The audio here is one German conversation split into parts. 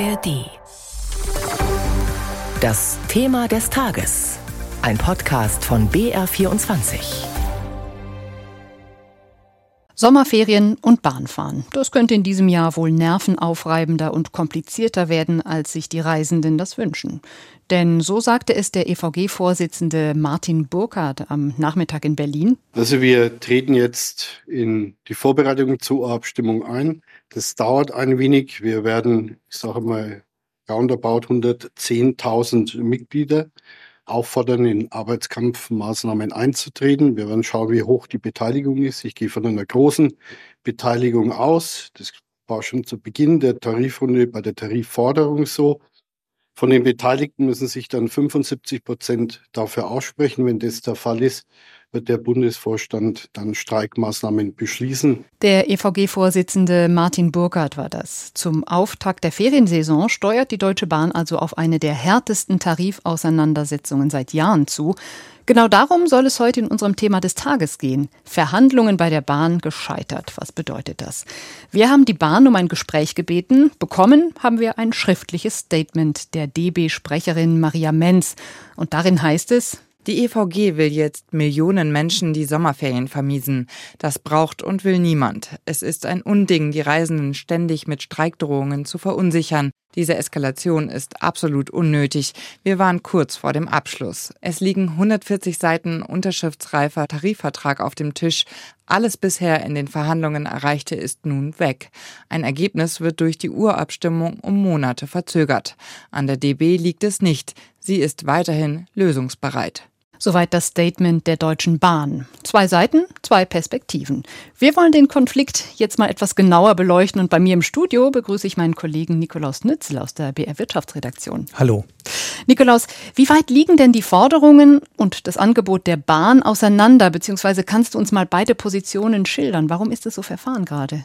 ARD. Das Thema des Tages. Ein Podcast von BR24. Sommerferien und Bahnfahren. Das könnte in diesem Jahr wohl nervenaufreibender und komplizierter werden, als sich die Reisenden das wünschen. Denn so sagte es der EVG-Vorsitzende Martin Burkhardt am Nachmittag in Berlin. Also wir treten jetzt in die Vorbereitung zur Abstimmung ein. Das dauert ein wenig. Wir werden, ich sage mal, roundabout 110.000 Mitglieder auffordern, in Arbeitskampfmaßnahmen einzutreten. Wir werden schauen, wie hoch die Beteiligung ist. Ich gehe von einer großen Beteiligung aus. Das war schon zu Beginn der Tarifrunde bei der Tarifforderung so. Von den Beteiligten müssen sich dann 75 Prozent dafür aussprechen. Wenn das der Fall ist, wird der Bundesvorstand dann Streikmaßnahmen beschließen. Der EVG-Vorsitzende Martin Burkhardt war das. Zum Auftakt der Feriensaison steuert die Deutsche Bahn also auf eine der härtesten Tarifauseinandersetzungen seit Jahren zu. Genau darum soll es heute in unserem Thema des Tages gehen. Verhandlungen bei der Bahn gescheitert. Was bedeutet das? Wir haben die Bahn um ein Gespräch gebeten. Bekommen haben wir ein schriftliches Statement der DB-Sprecherin Maria Menz. Und darin heißt es, die EVG will jetzt Millionen Menschen die Sommerferien vermiesen. Das braucht und will niemand. Es ist ein Unding, die Reisenden ständig mit Streikdrohungen zu verunsichern. Diese Eskalation ist absolut unnötig. Wir waren kurz vor dem Abschluss. Es liegen 140 Seiten unterschriftsreifer Tarifvertrag auf dem Tisch. Alles bisher in den Verhandlungen Erreichte ist nun weg. Ein Ergebnis wird durch die Urabstimmung um Monate verzögert. An der DB liegt es nicht. Sie ist weiterhin lösungsbereit. Soweit das Statement der Deutschen Bahn. Zwei Seiten, zwei Perspektiven. Wir wollen den Konflikt jetzt mal etwas genauer beleuchten und bei mir im Studio begrüße ich meinen Kollegen Nikolaus Nützel aus der BR Wirtschaftsredaktion. Hallo. Nikolaus, wie weit liegen denn die Forderungen und das Angebot der Bahn auseinander, beziehungsweise kannst du uns mal beide Positionen schildern? Warum ist es so verfahren gerade?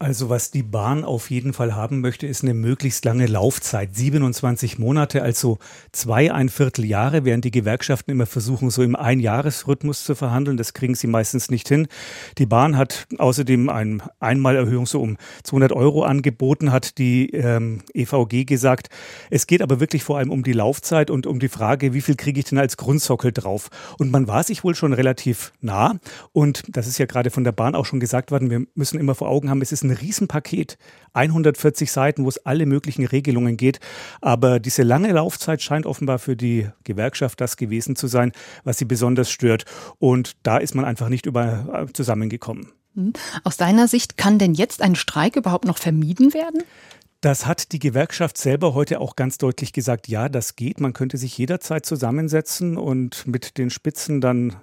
Also was die Bahn auf jeden Fall haben möchte, ist eine möglichst lange Laufzeit. 27 Monate, also zweieinviertel Jahre, während die Gewerkschaften immer versuchen, so im Einjahresrhythmus zu verhandeln. Das kriegen sie meistens nicht hin. Die Bahn hat außerdem eine Einmalerhöhung so um 200 Euro angeboten, hat die ähm, EVG gesagt. Es geht aber wirklich vor allem um die Laufzeit und um die Frage, wie viel kriege ich denn als Grundsockel drauf? Und man war sich wohl schon relativ nah. Und das ist ja gerade von der Bahn auch schon gesagt worden. Wir müssen immer vor Augen haben, es ist ein Riesenpaket, 140 Seiten, wo es alle möglichen Regelungen geht. Aber diese lange Laufzeit scheint offenbar für die Gewerkschaft das gewesen zu sein, was sie besonders stört. Und da ist man einfach nicht über äh, zusammengekommen. Hm. Aus deiner Sicht kann denn jetzt ein Streik überhaupt noch vermieden werden? Das hat die Gewerkschaft selber heute auch ganz deutlich gesagt, ja, das geht. Man könnte sich jederzeit zusammensetzen und mit den Spitzen dann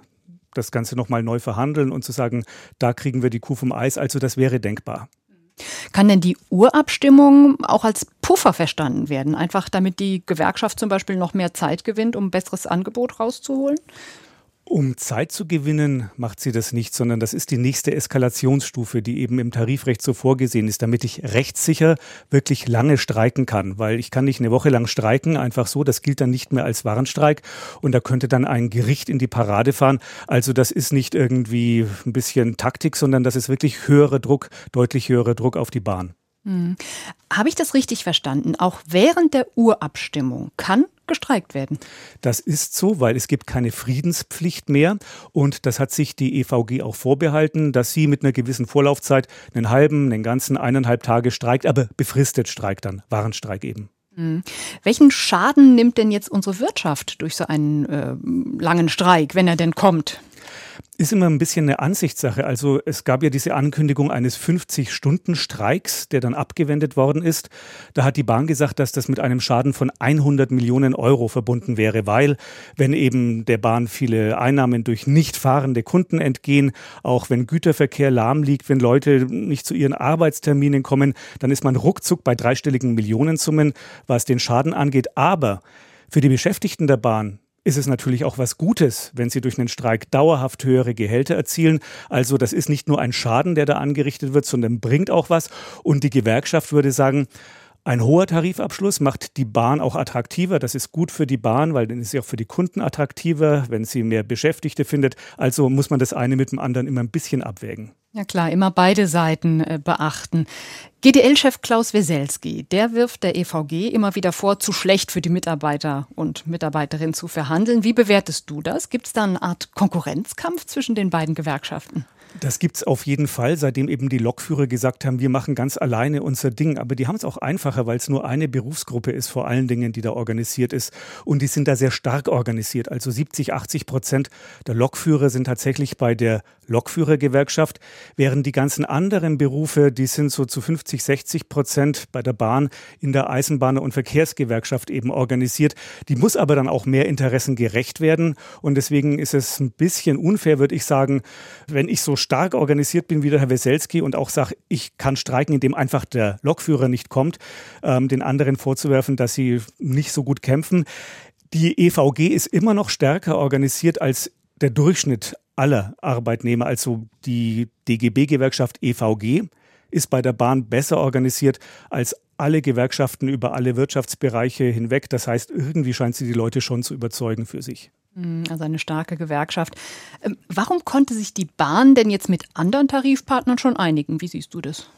das Ganze nochmal neu verhandeln und zu sagen, da kriegen wir die Kuh vom Eis. Also das wäre denkbar. Kann denn die Urabstimmung auch als Puffer verstanden werden? Einfach damit die Gewerkschaft zum Beispiel noch mehr Zeit gewinnt, um ein besseres Angebot rauszuholen? Um Zeit zu gewinnen, macht sie das nicht, sondern das ist die nächste Eskalationsstufe, die eben im Tarifrecht so vorgesehen ist, damit ich rechtssicher wirklich lange streiken kann. Weil ich kann nicht eine Woche lang streiken, einfach so, das gilt dann nicht mehr als Warnstreik und da könnte dann ein Gericht in die Parade fahren. Also das ist nicht irgendwie ein bisschen Taktik, sondern das ist wirklich höherer Druck, deutlich höherer Druck auf die Bahn. Hm. Habe ich das richtig verstanden? Auch während der Urabstimmung kann gestreikt werden. Das ist so, weil es gibt keine Friedenspflicht mehr und das hat sich die EVG auch vorbehalten, dass sie mit einer gewissen Vorlaufzeit einen halben, einen ganzen eineinhalb Tage streikt, aber befristet streikt dann, Warenstreik eben. Hm. Welchen Schaden nimmt denn jetzt unsere Wirtschaft durch so einen äh, langen Streik, wenn er denn kommt? Ist immer ein bisschen eine Ansichtssache. Also es gab ja diese Ankündigung eines 50-Stunden-Streiks, der dann abgewendet worden ist. Da hat die Bahn gesagt, dass das mit einem Schaden von 100 Millionen Euro verbunden wäre, weil wenn eben der Bahn viele Einnahmen durch nicht fahrende Kunden entgehen, auch wenn Güterverkehr lahm liegt, wenn Leute nicht zu ihren Arbeitsterminen kommen, dann ist man ruckzuck bei dreistelligen Millionensummen, was den Schaden angeht. Aber für die Beschäftigten der Bahn ist es natürlich auch was Gutes, wenn sie durch einen Streik dauerhaft höhere Gehälter erzielen. Also das ist nicht nur ein Schaden, der da angerichtet wird, sondern bringt auch was. Und die Gewerkschaft würde sagen, ein hoher Tarifabschluss macht die Bahn auch attraktiver. Das ist gut für die Bahn, weil dann ist sie auch für die Kunden attraktiver, wenn sie mehr Beschäftigte findet. Also muss man das eine mit dem anderen immer ein bisschen abwägen. Ja klar, immer beide Seiten äh, beachten. GDL-Chef Klaus Weselski, der wirft der EVG immer wieder vor, zu schlecht für die Mitarbeiter und Mitarbeiterinnen zu verhandeln. Wie bewertest du das? Gibt es da eine Art Konkurrenzkampf zwischen den beiden Gewerkschaften? Das gibt es auf jeden Fall, seitdem eben die Lokführer gesagt haben, wir machen ganz alleine unser Ding. Aber die haben es auch einfacher, weil es nur eine Berufsgruppe ist, vor allen Dingen, die da organisiert ist. Und die sind da sehr stark organisiert. Also 70, 80 Prozent der Lokführer sind tatsächlich bei der Lokführergewerkschaft, während die ganzen anderen Berufe, die sind so zu 50, 60 Prozent bei der Bahn in der Eisenbahn- und Verkehrsgewerkschaft eben organisiert. Die muss aber dann auch mehr Interessen gerecht werden. Und deswegen ist es ein bisschen unfair, würde ich sagen, wenn ich so stark organisiert bin wie der Herr Weselski und auch sage, ich kann streiken, indem einfach der Lokführer nicht kommt, ähm, den anderen vorzuwerfen, dass sie nicht so gut kämpfen. Die EVG ist immer noch stärker organisiert als der Durchschnitt aller Arbeitnehmer, also die DGB-Gewerkschaft EVG ist bei der Bahn besser organisiert als alle Gewerkschaften über alle Wirtschaftsbereiche hinweg. Das heißt, irgendwie scheint sie die Leute schon zu überzeugen für sich. Hm, also eine starke Gewerkschaft. Ähm, warum konnte sich die Bahn denn jetzt mit anderen Tarifpartnern schon einigen? Wie siehst du das?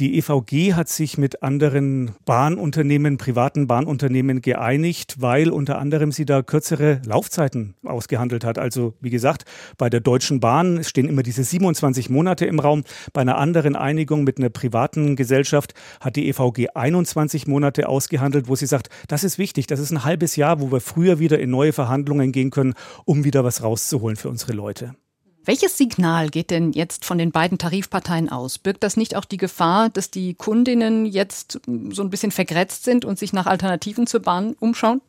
Die EVG hat sich mit anderen Bahnunternehmen, privaten Bahnunternehmen geeinigt, weil unter anderem sie da kürzere Laufzeiten ausgehandelt hat. Also wie gesagt, bei der Deutschen Bahn stehen immer diese 27 Monate im Raum. Bei einer anderen Einigung mit einer privaten Gesellschaft hat die EVG 21 Monate ausgehandelt, wo sie sagt, das ist wichtig, das ist ein halbes Jahr, wo wir früher wieder in neue Verhandlungen gehen können, um wieder was rauszuholen für unsere Leute. Welches Signal geht denn jetzt von den beiden Tarifparteien aus? Birgt das nicht auch die Gefahr, dass die Kundinnen jetzt so ein bisschen vergrätzt sind und sich nach Alternativen zur Bahn umschauen?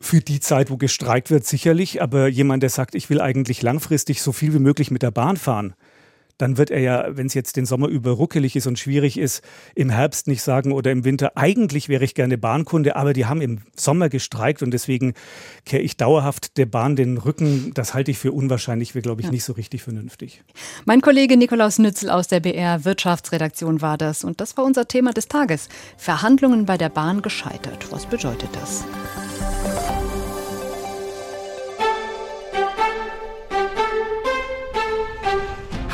Für die Zeit, wo gestreikt wird, sicherlich. Aber jemand, der sagt, ich will eigentlich langfristig so viel wie möglich mit der Bahn fahren, dann wird er ja, wenn es jetzt den Sommer über ruckelig ist und schwierig ist, im Herbst nicht sagen oder im Winter, eigentlich wäre ich gerne Bahnkunde, aber die haben im Sommer gestreikt und deswegen kehre ich dauerhaft der Bahn den Rücken. Das halte ich für unwahrscheinlich, wäre, glaube ich, ja. nicht so richtig vernünftig. Mein Kollege Nikolaus Nützel aus der BR Wirtschaftsredaktion war das und das war unser Thema des Tages. Verhandlungen bei der Bahn gescheitert. Was bedeutet das?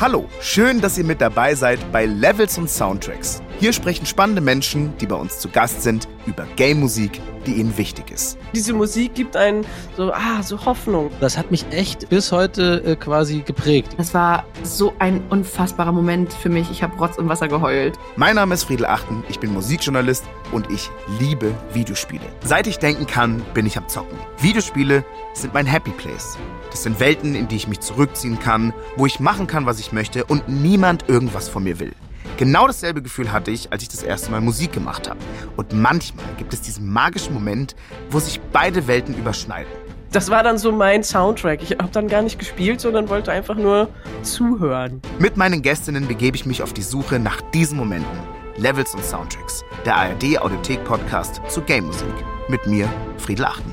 Hallo, schön, dass ihr mit dabei seid bei Levels und Soundtracks. Hier sprechen spannende Menschen, die bei uns zu Gast sind, über Game-Musik, die ihnen wichtig ist. Diese Musik gibt einen so, ah, so Hoffnung. Das hat mich echt bis heute äh, quasi geprägt. Das war so ein unfassbarer Moment für mich. Ich habe Rotz und Wasser geheult. Mein Name ist Friedel Achten, ich bin Musikjournalist und ich liebe Videospiele. Seit ich denken kann, bin ich am Zocken. Videospiele sind mein Happy Place. Das sind Welten, in die ich mich zurückziehen kann, wo ich machen kann, was ich möchte und niemand irgendwas von mir will. Genau dasselbe Gefühl hatte ich, als ich das erste Mal Musik gemacht habe. Und manchmal gibt es diesen magischen Moment, wo sich beide Welten überschneiden. Das war dann so mein Soundtrack. Ich habe dann gar nicht gespielt, sondern wollte einfach nur zuhören. Mit meinen Gästinnen begebe ich mich auf die Suche nach diesen Momenten. Levels und Soundtracks. Der ARD Audiothek Podcast zu Game Musik. Mit mir, Friedel Achten.